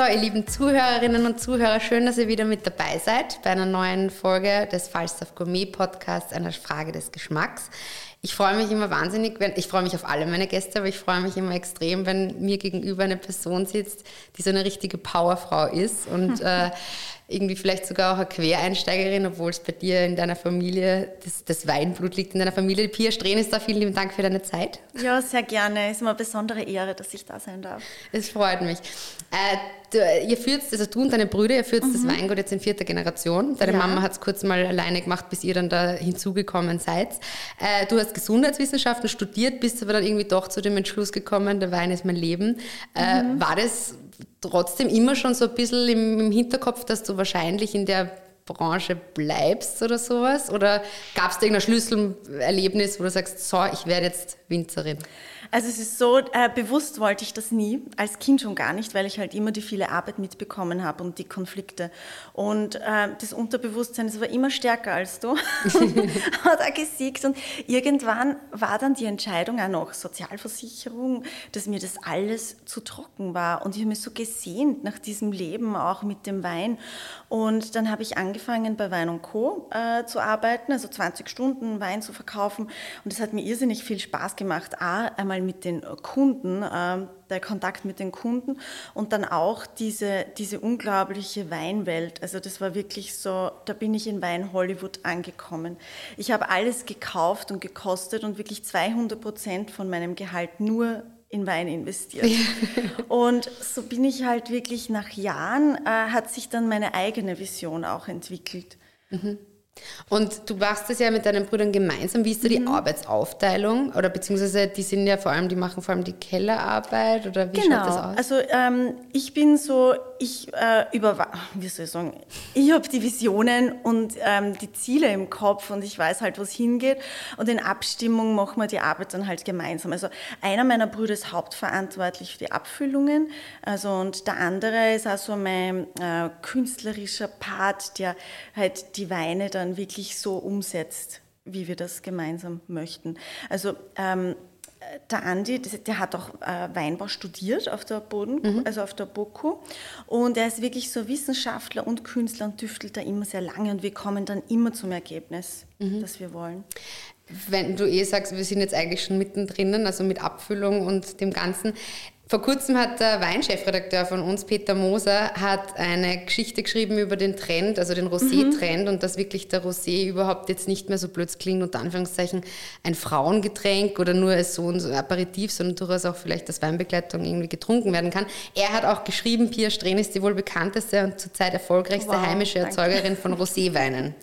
So, ihr lieben Zuhörerinnen und Zuhörer, schön, dass ihr wieder mit dabei seid bei einer neuen Folge des Falstaff Gourmet Podcasts, einer Frage des Geschmacks. Ich freue mich immer wahnsinnig, wenn, ich freue mich auf alle meine Gäste, aber ich freue mich immer extrem, wenn mir gegenüber eine Person sitzt, die so eine richtige Powerfrau ist und äh, irgendwie vielleicht sogar auch eine Quereinsteigerin, obwohl es bei dir in deiner Familie das, das Weinblut liegt in deiner Familie. Pia Strehn ist da. Vielen lieben Dank für deine Zeit. Ja, sehr gerne. Es ist immer eine besondere Ehre, dass ich da sein darf. Es freut mich. Äh, du, ihr führt, also du und deine Brüder, ihr führt mhm. das Weingut jetzt in vierter Generation. Deine ja. Mama hat es kurz mal alleine gemacht, bis ihr dann da hinzugekommen seid. Äh, du hast Gesundheitswissenschaften studiert, bist aber dann irgendwie doch zu dem Entschluss gekommen, der Wein ist mein Leben. Äh, mhm. War das trotzdem immer schon so ein bisschen im, im Hinterkopf, dass du wahrscheinlich in der Branche bleibst oder sowas? Oder gab es da irgendein Schlüsselerlebnis, wo du sagst, so, ich werde jetzt Winzerin? Also es ist so, äh, bewusst wollte ich das nie, als Kind schon gar nicht, weil ich halt immer die viele Arbeit mitbekommen habe und die Konflikte. Und äh, das Unterbewusstsein, das war immer stärker als du, hat er gesiegt. Und irgendwann war dann die Entscheidung auch noch Sozialversicherung, dass mir das alles zu trocken war. Und ich habe mich so gesehnt nach diesem Leben, auch mit dem Wein. Und dann habe ich angefangen bei Wein Co. Äh, zu arbeiten, also 20 Stunden Wein zu verkaufen. Und es hat mir irrsinnig viel Spaß gemacht. A, einmal einmal mit den Kunden, äh, der Kontakt mit den Kunden und dann auch diese, diese unglaubliche Weinwelt. Also das war wirklich so, da bin ich in Wein Hollywood angekommen. Ich habe alles gekauft und gekostet und wirklich 200 Prozent von meinem Gehalt nur in Wein investiert. und so bin ich halt wirklich nach Jahren, äh, hat sich dann meine eigene Vision auch entwickelt. Mhm. Und du machst das ja mit deinen Brüdern gemeinsam. Wie ist da die mhm. Arbeitsaufteilung? Oder beziehungsweise die sind ja vor allem, die machen vor allem die Kellerarbeit oder wie genau. schaut das aus? Also ähm, ich bin so, ich äh, über, wie soll ich sagen, ich habe die Visionen und ähm, die Ziele im Kopf und ich weiß halt, wo es hingeht. Und in Abstimmung machen wir die Arbeit dann halt gemeinsam. Also einer meiner Brüder ist hauptverantwortlich für die Abfüllungen. Also und der andere ist also mein äh, künstlerischer Part, der halt die Weine dann dann wirklich so umsetzt, wie wir das gemeinsam möchten. Also ähm, der Andi, der hat auch äh, Weinbau studiert auf der Boden, mhm. also auf der BOKU. Und er ist wirklich so Wissenschaftler und Künstler und tüftelt da immer sehr lange und wir kommen dann immer zum Ergebnis, mhm. das wir wollen. Wenn du eh sagst, wir sind jetzt eigentlich schon mittendrin, also mit Abfüllung und dem Ganzen, vor kurzem hat der Weinchefredakteur von uns, Peter Moser, hat eine Geschichte geschrieben über den Trend, also den Rosé-Trend mhm. und dass wirklich der Rosé überhaupt jetzt nicht mehr so blöd klingt, unter Anführungszeichen ein Frauengetränk oder nur als so ein Aperitif, sondern durchaus auch vielleicht als Weinbegleitung irgendwie getrunken werden kann. Er hat auch geschrieben, Pia Strehn ist die wohl bekannteste und zurzeit erfolgreichste wow, heimische Erzeugerin von Roséweinen.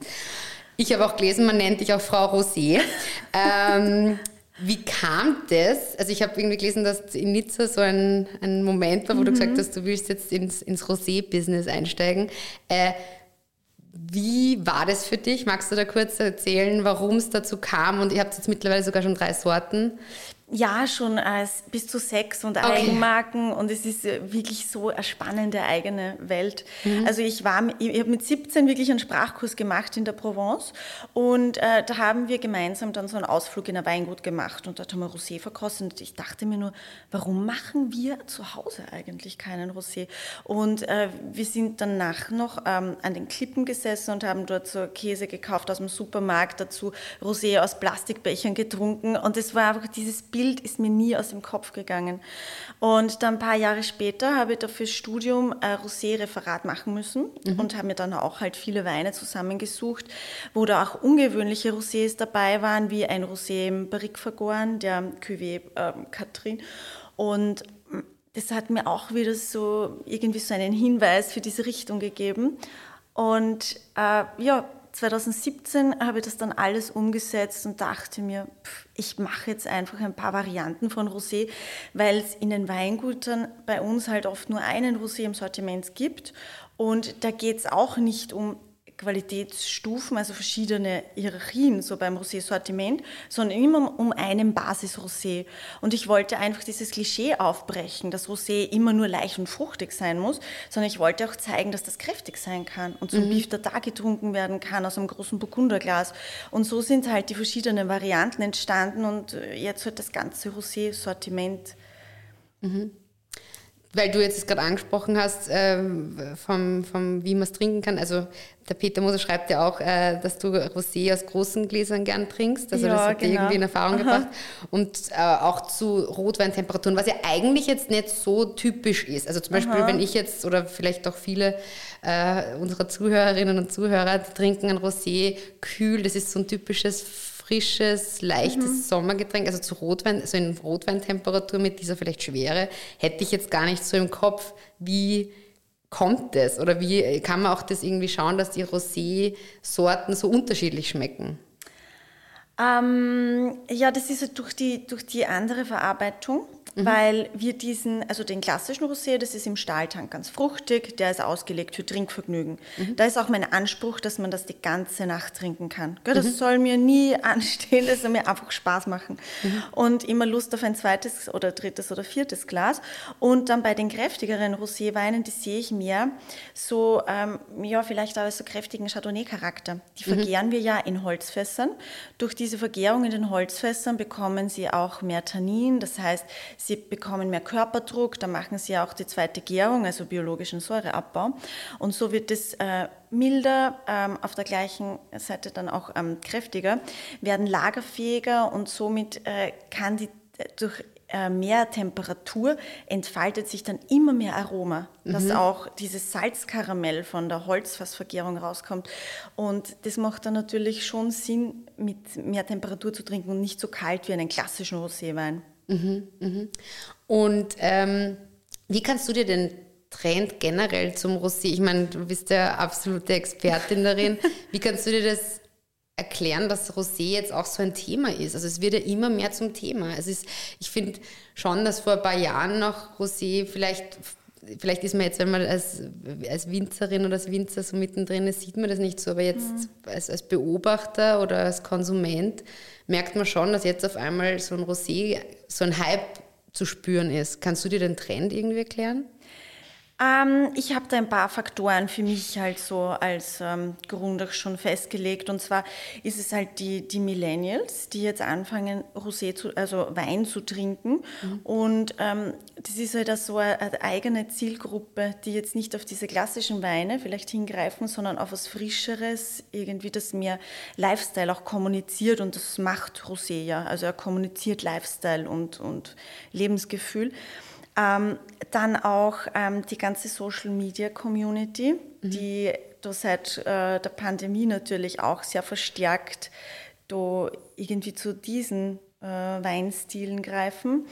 Ich habe auch gelesen, man nennt dich auch Frau Rosé. ähm, wie kam das? Also ich habe irgendwie gelesen, dass in Nizza so ein, ein Moment war, wo mhm. du gesagt hast, du willst jetzt ins, ins Rosé-Business einsteigen. Äh, wie war das für dich? Magst du da kurz erzählen, warum es dazu kam? Und ihr habt jetzt mittlerweile sogar schon drei Sorten. Ja, schon als bis zu sechs und okay. Eigenmarken und es ist äh, wirklich so eine spannende eigene Welt. Mhm. Also ich war, ich habe mit 17 wirklich einen Sprachkurs gemacht in der Provence und äh, da haben wir gemeinsam dann so einen Ausflug in ein Weingut gemacht und dort haben wir Rosé verkostet und ich dachte mir nur, warum machen wir zu Hause eigentlich keinen Rosé? Und äh, wir sind danach noch ähm, an den Klippen gesessen und haben dort so Käse gekauft aus dem Supermarkt, dazu Rosé aus Plastikbechern getrunken und es war einfach dieses Bild Bild ist mir nie aus dem Kopf gegangen. Und dann ein paar Jahre später habe ich dafür Studium ein Rosé-Referat machen müssen mhm. und habe mir dann auch halt viele Weine zusammengesucht, wo da auch ungewöhnliche Rosés dabei waren, wie ein Rosé im Barrique vergoren, der Cuvée äh, Catherine. Und das hat mir auch wieder so irgendwie so einen Hinweis für diese Richtung gegeben. Und äh, ja, 2017 habe ich das dann alles umgesetzt und dachte mir, pff, ich mache jetzt einfach ein paar Varianten von Rosé, weil es in den Weingütern bei uns halt oft nur einen Rosé im Sortiment gibt. Und da geht es auch nicht um Qualitätsstufen, also verschiedene Hierarchien so beim Rosé-Sortiment, sondern immer um einen Basis-Rosé. Und ich wollte einfach dieses Klischee aufbrechen, dass Rosé immer nur leicht und fruchtig sein muss, sondern ich wollte auch zeigen, dass das kräftig sein kann und zum mhm. Beef da getrunken werden kann aus einem großen Burgunderglas. Und so sind halt die verschiedenen Varianten entstanden und äh, jetzt wird das ganze Rosé-Sortiment mhm weil du jetzt gerade angesprochen hast, äh, vom, vom, wie man es trinken kann. Also der Peter Moser schreibt ja auch, äh, dass du Rosé aus großen Gläsern gern trinkst. Also ja, das hat genau. irgendwie in Erfahrung Aha. gebracht. Und äh, auch zu Rotweintemperaturen, was ja eigentlich jetzt nicht so typisch ist. Also zum Beispiel, Aha. wenn ich jetzt oder vielleicht auch viele äh, unserer Zuhörerinnen und Zuhörer trinken ein Rosé kühl, das ist so ein typisches frisches, leichtes mhm. Sommergetränk, also zu Rotwein, also in Rotweintemperatur mit dieser vielleicht Schwere, hätte ich jetzt gar nicht so im Kopf, wie kommt das? Oder wie kann man auch das irgendwie schauen, dass die Rosé-Sorten so unterschiedlich schmecken? Ähm, ja, das ist durch die, durch die andere Verarbeitung mhm. weil wir diesen, also den klassischen Rosé, das ist im Stahltank ganz fruchtig, der ist ausgelegt für Trinkvergnügen. Mhm. Da ist auch mein Anspruch, dass man das die ganze Nacht trinken kann. Das mhm. soll mir nie anstehen, das soll mir einfach Spaß machen. Mhm. Und immer Lust auf ein zweites oder drittes oder viertes Glas. Und dann bei den kräftigeren Roséweinen, die sehe ich mehr so, ähm, ja, vielleicht auch so kräftigen Chardonnay-Charakter. Die mhm. vergären wir ja in Holzfässern. Durch diese Vergärung in den Holzfässern bekommen sie auch mehr Tannin, das heißt, Sie bekommen mehr Körperdruck, da machen sie auch die zweite Gärung, also biologischen Säureabbau. Und so wird es äh, milder, ähm, auf der gleichen Seite dann auch ähm, kräftiger, werden lagerfähiger und somit äh, kann die durch äh, mehr Temperatur entfaltet sich dann immer mehr Aroma, dass mhm. auch dieses Salzkaramell von der Holzfassvergärung rauskommt. Und das macht dann natürlich schon Sinn, mit mehr Temperatur zu trinken und nicht so kalt wie einen klassischen Roséwein. Mhm, mhm. Und ähm, wie kannst du dir den Trend generell zum Rosé, ich meine, du bist ja absolute Expertin darin, wie kannst du dir das erklären, dass Rosé jetzt auch so ein Thema ist? Also es wird ja immer mehr zum Thema. Es ist, ich finde schon, dass vor ein paar Jahren noch Rosé vielleicht vielleicht ist man jetzt, wenn man als, als Winzerin oder als Winzer so mittendrin ist, sieht man das nicht so, aber jetzt mhm. als, als Beobachter oder als Konsument merkt man schon, dass jetzt auf einmal so ein Rosé, so ein Hype zu spüren ist. Kannst du dir den Trend irgendwie erklären? Ähm, ich habe da ein paar Faktoren für mich halt so als ähm, Grund auch schon festgelegt. Und zwar ist es halt die, die Millennials, die jetzt anfangen, Rosé zu, also Wein zu trinken. Mhm. Und ähm, das ist halt auch so eine, eine, eigene Zielgruppe, die jetzt nicht auf diese klassischen Weine vielleicht hingreifen, sondern auf was Frischeres, irgendwie das mehr Lifestyle auch kommuniziert. Und das macht Rosé ja. Also er kommuniziert Lifestyle und, und Lebensgefühl. Ähm, dann auch ähm, die ganze Social Media Community, mhm. die da seit äh, der Pandemie natürlich auch sehr verstärkt da irgendwie zu diesen äh, Weinstilen greifen.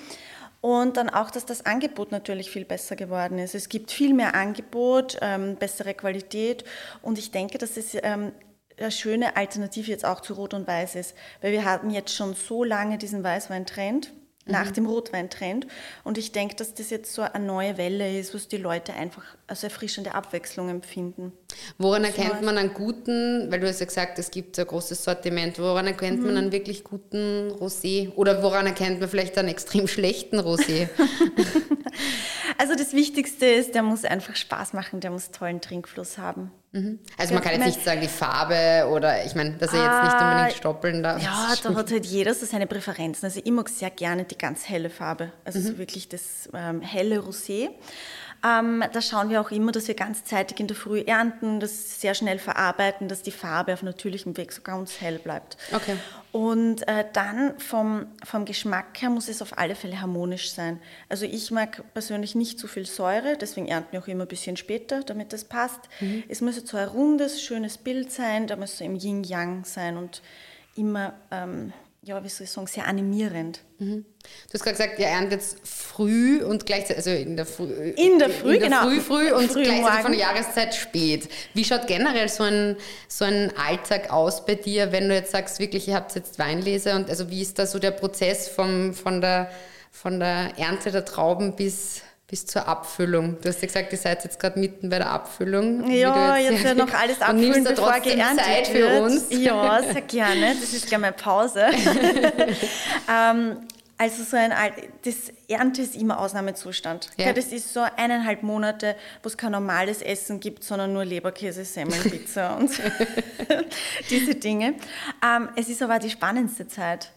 Und dann auch, dass das Angebot natürlich viel besser geworden ist. Es gibt viel mehr Angebot, ähm, bessere Qualität und ich denke, dass es ähm, eine schöne Alternative jetzt auch zu Rot und Weiß ist, weil wir hatten jetzt schon so lange diesen Weißwein-Trend nach mhm. dem Rotweintrend. Und ich denke, dass das jetzt so eine neue Welle ist, was die Leute einfach als erfrischende Abwechslung empfinden. Woran erkennt man einen guten, weil du hast ja gesagt, es gibt ein großes Sortiment, woran erkennt mhm. man einen wirklich guten Rosé? Oder woran erkennt man vielleicht einen extrem schlechten Rosé? also das Wichtigste ist, der muss einfach Spaß machen, der muss tollen Trinkfluss haben. Mhm. Also man kann jetzt nicht sagen, die Farbe oder ich meine, dass er jetzt nicht unbedingt ah, stoppeln darf. Ja, da hat halt jeder so seine Präferenzen. Also ich mag sehr gerne die ganz helle Farbe, also mhm. so wirklich das ähm, helle Rosé. Ähm, da schauen wir auch immer, dass wir ganzzeitig in der Früh ernten, das sehr schnell verarbeiten, dass die Farbe auf natürlichem Weg so ganz hell bleibt. Okay. Und äh, dann vom, vom Geschmack her muss es auf alle Fälle harmonisch sein. Also ich mag persönlich nicht zu viel Säure, deswegen ernten wir auch immer ein bisschen später, damit das passt. Mhm. Es muss so ein rundes, schönes Bild sein, da muss so im Yin-Yang sein und immer ähm, ja, wie soll ich sagen, sehr animierend. Du hast gerade gesagt, ihr erntet jetzt früh und gleichzeitig, also in der Früh. In der Früh, in der genau. Früh, früh und Früh gleichzeitig Morgen. von der Jahreszeit spät. Wie schaut generell so ein, so ein Alltag aus bei dir, wenn du jetzt sagst, wirklich, ihr habt jetzt Weinlese und also wie ist da so der Prozess vom, von, der, von der Ernte der Trauben bis, bis zur Abfüllung? Du hast ja gesagt, ihr seid jetzt gerade mitten bei der Abfüllung. Ja, du jetzt ja noch alles und abfüllen, da bevor trotzdem geerntet Zeit wird. für uns. Ja, sehr gerne. Das ist gleich meine Pause. ähm, also so ein das Ernte ist immer Ausnahmezustand. Ja. Das ist so eineinhalb Monate, wo es kein normales Essen gibt, sondern nur Leberkäse, Semmeln, Pizza und diese Dinge. Ähm, es ist aber die spannendste Zeit,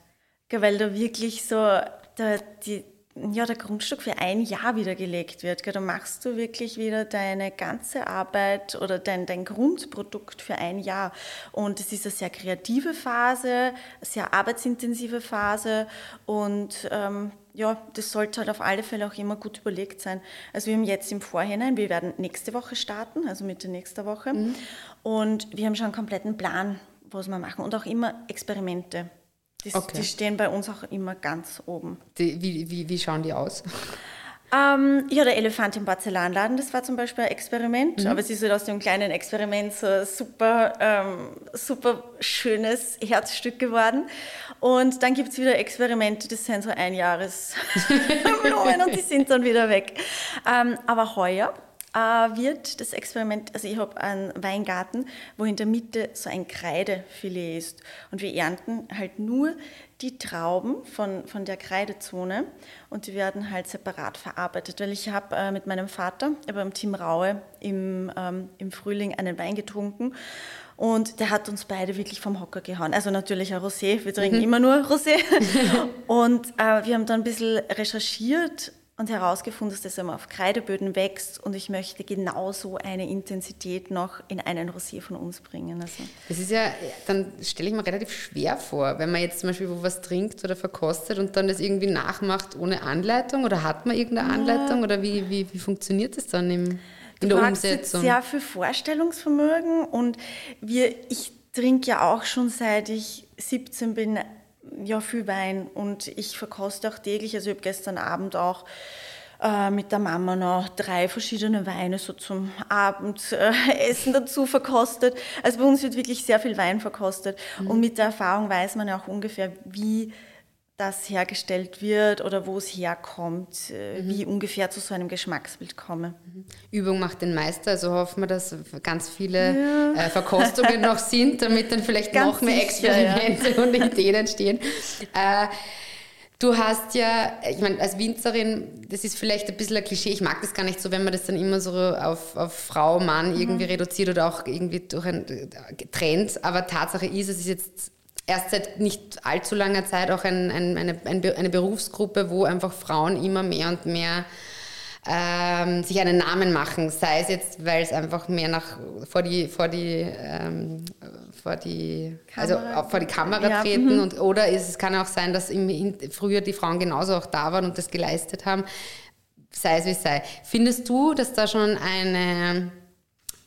weil da wirklich so der, die, ja, der Grundstück für ein Jahr wieder gelegt wird. gell. Da machst du wirklich wieder deine ganze Arbeit oder dein, dein Grundprodukt für ein Jahr. Und es ist eine sehr kreative Phase, eine sehr arbeitsintensive Phase und ähm, ja, das sollte halt auf alle Fälle auch immer gut überlegt sein. Also wir haben jetzt im Vorhinein, wir werden nächste Woche starten, also Mitte nächster Woche. Und wir haben schon einen kompletten Plan, was wir machen und auch immer Experimente. Die, Okay. die stehen bei uns auch immer ganz oben. Die, wie, wie, wie schauen die aus? Ähm, ja, der Elefant im Porzellanladen, das war zum Beispiel ein Experiment, aber es ist halt aus dem kleinen Experiment so ein super, ähm, super schönes Herzstück geworden. Und dann gibt es wieder Experimente, das sind so Einjahresblumen und die sind dann wieder weg. Ähm, aber heuer wird das Experiment, also ich habe einen Weingarten, wo in der Mitte so ein Kreidefilet ist. Und wir ernten halt nur die Trauben von, von der Kreidezone und die werden halt separat verarbeitet. Weil ich habe äh, mit meinem Vater beim Team Raue im, ähm, im Frühling einen Wein getrunken und der hat uns beide wirklich vom Hocker gehauen. Also natürlich ein Rosé, wir trinken immer nur Rosé. und äh, wir haben dann ein bisschen recherchiert und herausgefunden, dass das immer auf Kreideböden wächst und ich möchte genauso eine Intensität noch in einen Rosé von uns bringen. Also. Das ist ja, dann stelle ich mir relativ schwer vor, wenn man jetzt zum Beispiel wo was trinkt oder verkostet und dann das irgendwie nachmacht ohne Anleitung oder hat man irgendeine Anleitung oder wie, wie, wie funktioniert das dann im, in Du der brauchst jetzt Umsetzung? sehr viel Vorstellungsvermögen und wir, ich trinke ja auch schon seit ich 17 bin ja viel Wein. Und ich verkoste auch täglich, also ich habe gestern Abend auch äh, mit der Mama noch drei verschiedene Weine so zum Abendessen dazu verkostet. Also bei uns wird wirklich sehr viel Wein verkostet. Und mit der Erfahrung weiß man ja auch ungefähr, wie das hergestellt wird oder wo es herkommt, äh, wie ich ungefähr zu so einem Geschmacksbild komme. Übung macht den Meister, also hoffen wir, dass ganz viele äh, Verkostungen noch sind, damit dann vielleicht Ganz noch mehr sicher, ja. Experimente und Ideen entstehen. Äh, Du hast ja, ich meine, als Winzerin, das ist vielleicht ein bisschen ein Klischee, ich mag das gar nicht so, wenn man das dann immer so auf, auf Frau, Mann irgendwie reduziert oder auch irgendwie durch ein äh, Trend, aber Tatsache ist, es ist jetzt erst seit nicht allzu langer Zeit auch ein, ein, eine, eine Berufsgruppe, wo einfach Frauen immer mehr und mehr ähm, sich einen Namen machen, sei es jetzt, weil es einfach mehr nach vor die vor die ähm, vor die also Kamera. auch vor die Kamera Ja, treten und oder ist, es kann auch sein, dass im, früher die Frauen genauso auch da waren und das geleistet haben, sei es wie es sei. Findest du, dass da schon eine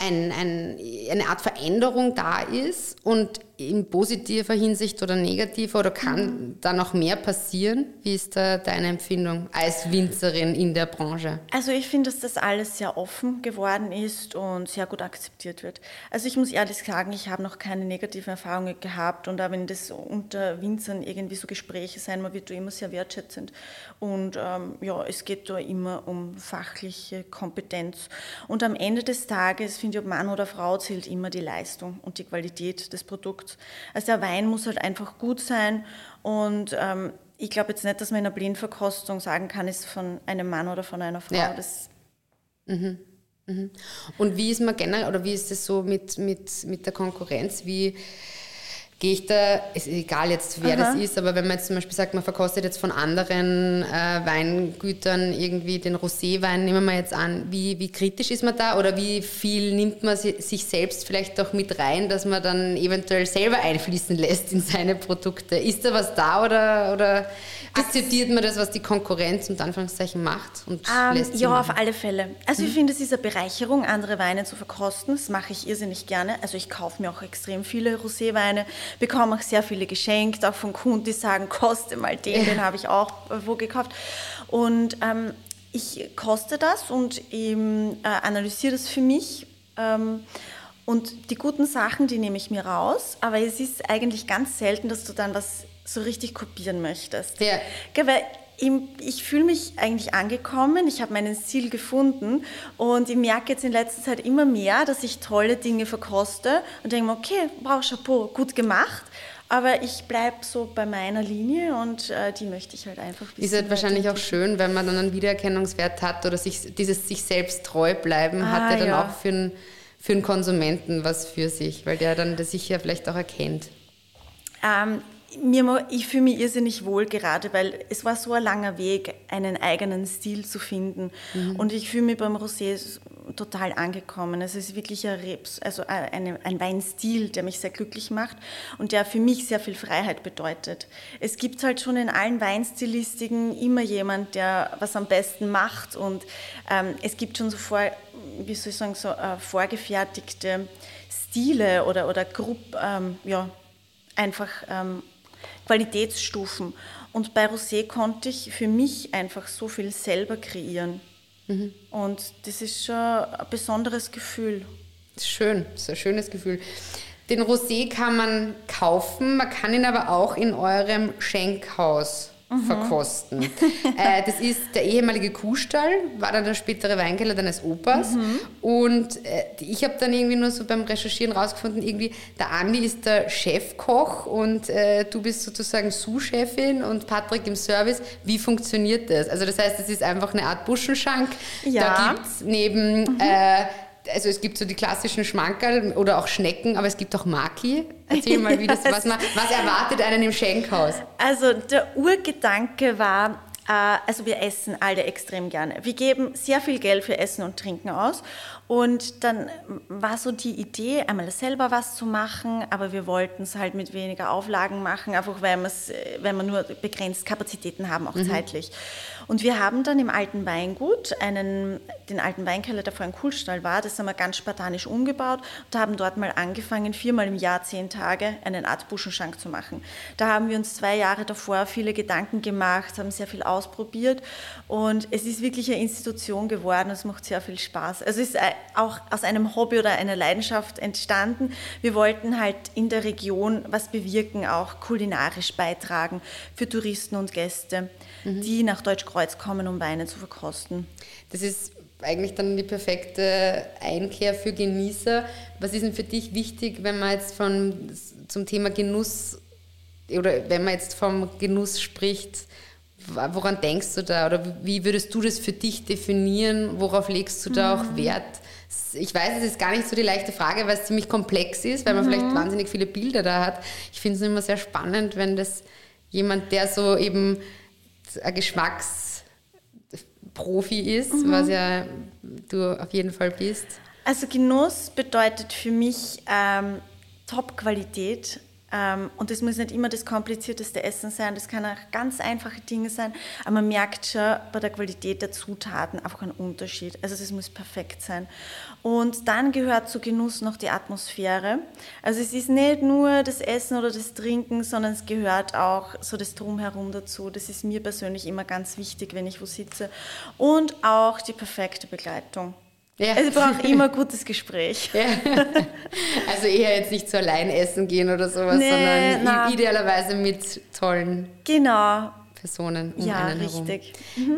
ein, ein, eine Art Veränderung da ist und in positiver Hinsicht oder negativer oder kann da noch mehr passieren? Wie ist da deine Empfindung als Winzerin in der Branche? Also ich finde, dass das alles sehr offen geworden ist und sehr gut akzeptiert wird. Also ich muss ehrlich sagen, ich habe noch keine negativen Erfahrungen gehabt und auch wenn das unter Winzern irgendwie so Gespräche sein, man wird da immer sehr wertschätzend und ähm, ja, es geht da immer um fachliche Kompetenz und am Ende des Tages finde ich, ob Mann oder Frau zählt immer die Leistung und die Qualität des Produkts. Also der Wein muss halt einfach gut sein und ähm, ich glaube jetzt nicht, dass man in einer Blindverkostung sagen kann, ist von einem Mann oder von einer Frau. Ja. Das Und wie ist man generell, oder wie ist es so mit, mit, mit der Konkurrenz? Wie gehe ich da, ist egal jetzt, wer das ist, aber wenn man jetzt zum Beispiel sagt, man verkostet jetzt von anderen äh, Weingütern irgendwie den Roséwein, nehmen wir jetzt an, wie, wie kritisch ist man da oder wie viel nimmt man si- sich selbst vielleicht auch mit rein, dass man dann eventuell selber einfließen lässt in seine Produkte? Ist da was da oder, oder akzeptiert man das, was die Konkurrenz unter Anführungszeichen macht und Ähm, lässt ja, machen? auf alle Fälle. Also ich finde, es ist eine Bereicherung, andere Weine zu verkosten. Das mache ich irrsinnig gerne. Also ich kaufe mir auch extrem viele Roséweine, bekomme auch sehr viele geschenkt, auch von Kunden, die sagen, koste mal den, den habe ich auch wo gekauft. Und ähm, ich koste das und ähm, äh, analysiere das für mich. Ähm, und die guten Sachen, die nehme ich mir raus, aber es ist eigentlich ganz selten, dass du dann was so richtig kopieren möchtest. Ja. Gell, Weil ich, fühle mich eigentlich angekommen, ich habe meinen Stil gefunden und ich merke jetzt in letzter Zeit immer mehr, dass ich tolle Dinge verkoste und denke mir, okay, wow, Chapeau, gut gemacht. Aber ich bleibe so bei meiner Linie und äh, die möchte ich halt einfach ein Ist halt wahrscheinlich auch schön, wenn man dann einen Wiedererkennungswert hat oder sich, dieses sich selbst treu bleiben Ah, hat ja dann ja. auch für einen, für einen Konsumenten was für sich, weil der dann das sicher vielleicht auch erkennt. Ähm, mir, ich fühle mich irrsinnig wohl gerade, weil es war so ein langer Weg, einen eigenen Stil zu finden. Und ich fühle mich beim Rosé total angekommen. Es ist wirklich ein, Rebs, also ein- eine, ein Weinstil, der mich sehr glücklich macht und der für mich sehr viel Freiheit bedeutet. Es gibt halt schon in allen Weinstilistiken immer jemand, der was am besten macht und ähm, es gibt schon so vor, wie soll ich sagen, so äh, vorgefertigte Stile oder, oder Grupp, ähm, ja, einfach ähm, Qualitätsstufen. Und bei Rosé konnte ich für mich einfach so viel selber kreieren. Und das ist schon ein besonderes Gefühl. Schön, ist ein schönes Gefühl. Den Rosé kann man kaufen, man kann ihn aber auch in eurem Schenkhaus verkosten. äh, das ist der ehemalige Kuhstall, war dann der spätere Weinkeller deines Opas. Und äh, ich habe dann irgendwie nur so beim Recherchieren rausgefunden, irgendwie der Andi ist der Chefkoch und äh, du bist sozusagen Sous-Chefin und Patrick im Service. Wie funktioniert das? Also das heißt, es ist einfach eine Art Buschenschank. Ja. Da gibt es neben... Äh, also es gibt so die klassischen Schmankerl oder auch Schnecken, aber es gibt auch Maki. Erzähl mal, wie das, was, man, was erwartet einen im Schenkhaus? Also der Urgedanke war, äh, also wir essen alle extrem gerne. Wir geben sehr viel Geld für Essen und Trinken aus. Und dann war so die Idee, einmal selber was zu machen, aber wir wollten es halt mit weniger Auflagen machen, einfach weil, äh, weil wir nur begrenzt Kapazitäten haben, auch zeitlich. Und wir haben dann im alten Weingut einen, den alten Weinkeller, der vorher ein Kuhlstall war, das haben wir ganz spartanisch umgebaut und haben dort mal angefangen, viermal im Jahr, zehn Tage, einen Art Buschenschank zu machen. Da haben wir uns zwei Jahre davor viele Gedanken gemacht, haben sehr viel ausprobiert und es ist wirklich eine Institution geworden, es macht sehr viel Spaß. Also es ist äh, auch aus einem Hobby oder einer Leidenschaft entstanden. Wir wollten halt in der Region was bewirken, auch kulinarisch beitragen für Touristen und Gäste, die nach Deutschkreuz kommen, um Weine zu verkosten. Das ist eigentlich dann die perfekte Einkehr für Genießer. Was ist denn für dich wichtig, wenn man jetzt von, zum Thema Genuss oder wenn man jetzt vom Genuss spricht? Woran denkst du da oder wie würdest du das für dich definieren? Worauf legst du da auch Wert? Ich weiß, es ist gar nicht so die leichte Frage, weil es ziemlich komplex ist, weil man vielleicht wahnsinnig viele Bilder da hat. Ich finde es immer sehr spannend, wenn das jemand, der so eben ein Geschmacksprofi ist, was ja du auf jeden Fall bist. Also Genuss bedeutet für mich ähm, Top-Qualität. Ähm, und das muss nicht immer das komplizierteste Essen sein, das kann auch ganz einfache Dinge sein, aber man merkt schon bei der Qualität der Zutaten einfach einen Unterschied. Also das muss perfekt sein. Und dann gehört zu Genuss noch die Atmosphäre. Also es ist nicht nur das Essen oder das Trinken, sondern es gehört auch so das Drumherum dazu. Das ist mir persönlich immer ganz wichtig, wenn ich wo sitze. Und auch die perfekte Begleitung. Ja. Also ich brauche immer ein gutes Gespräch. Ja. Also eher jetzt nicht zu allein essen gehen oder sowas, Nee, sondern na. idealerweise mit tollen Genau. Personen um Ja, einen herum. richtig.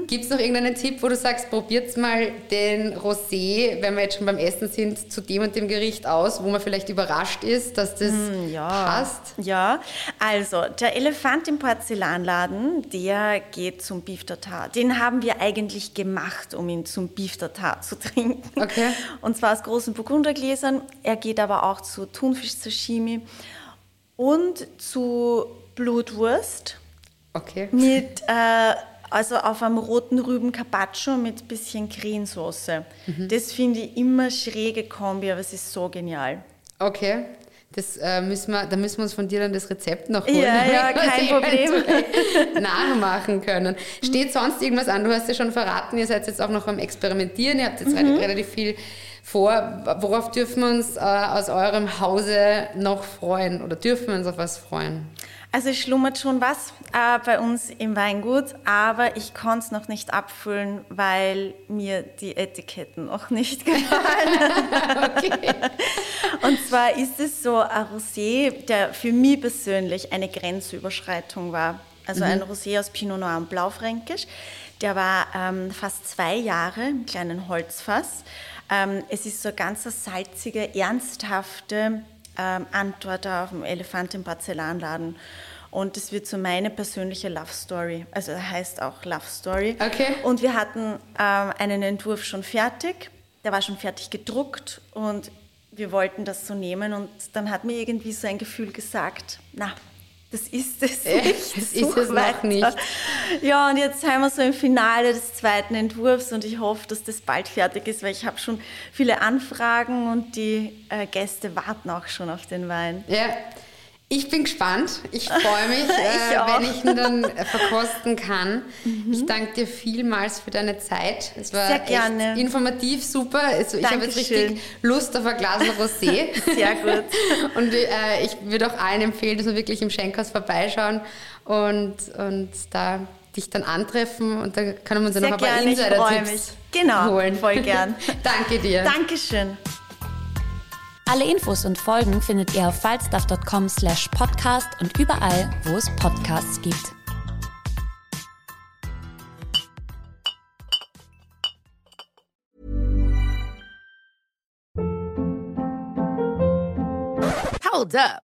Gibt es noch irgendeinen Tipp, wo du sagst, probiert mal den Rosé, wenn wir jetzt schon beim Essen sind, zu dem und dem Gericht aus, wo man vielleicht überrascht ist, dass das Hm, ja. passt? Ja, also der Elefant im Porzellanladen, der geht zum Beef Tartar. Den haben wir eigentlich gemacht, um ihn zum Beef Tartar zu trinken. Okay. Und zwar aus großen Burgundergläsern. Er geht aber auch zu Thunfisch-Sashimi und zu Blutwurst Okay. mit, äh, also auf einem roten Rüben Carpaccio mit bisschen Cremesoße. Mhm. Das finde ich immer schräge Kombi, aber es ist so genial. Okay. Das, äh, müssen wir, da müssen wir uns von dir dann das Rezept noch holen. Ja, ja, kein es Problem. nachmachen können. Steht sonst irgendwas an? Du hast ja schon verraten, ihr seid jetzt auch noch am Experimentieren, ihr habt jetzt Mhm. re- relativ viel vor. Worauf dürfen wir uns äh, aus eurem Hause noch freuen oder dürfen wir uns auf was freuen? Also es schlummert schon was äh, bei uns im Weingut, aber ich konnte es noch nicht abfüllen, weil mir die Etiketten noch nicht gefallen. okay. Und zwar ist es so ein Rosé, der für mich persönlich eine Grenzüberschreitung war. Also mhm. ein Rosé aus Pinot Noir und Blaufränkisch. Der war ähm, fast zwei Jahre im kleinen Holzfass. Ähm, es ist so eine ganz salzige, ernsthafte ähm, Antwort auf dem Elefant im Porzellanladen. Und es wird so meine persönliche Love Story. Also heißt auch Love Story. Okay. Und wir hatten ähm, einen Entwurf schon fertig. Der war schon fertig gedruckt und wir wollten das so nehmen. Und dann hat mir irgendwie so ein Gefühl gesagt, na, das ist es nicht. Das ist es noch nicht. Ja, und jetzt sind wir so im Finale des zweiten Entwurfs und ich hoffe, dass das bald fertig ist, weil ich habe schon viele Anfragen und die äh, Gäste warten auch schon auf den Wein. Ja, ich bin gespannt. Ich freue mich, ich äh, wenn ich ihn dann äh, verkosten kann. Mhm. Ich danke dir vielmals für deine Zeit. Es war Sehr gerne. informativ, super. Also, ich habe jetzt richtig Lust auf ein Glas Rosé. Sehr gut. Und äh, ich würde auch allen empfehlen, dass wir wirklich im Schenkhaus vorbeischauen und, und da dich dann antreffen und da können wir uns dann noch ein paar Insider-Tipps genau, holen. voll gern. Danke dir. Dankeschön. Alle Infos und Folgen findet ihr auf falstaff.com slash podcast und überall, wo es Podcasts gibt. Hold up.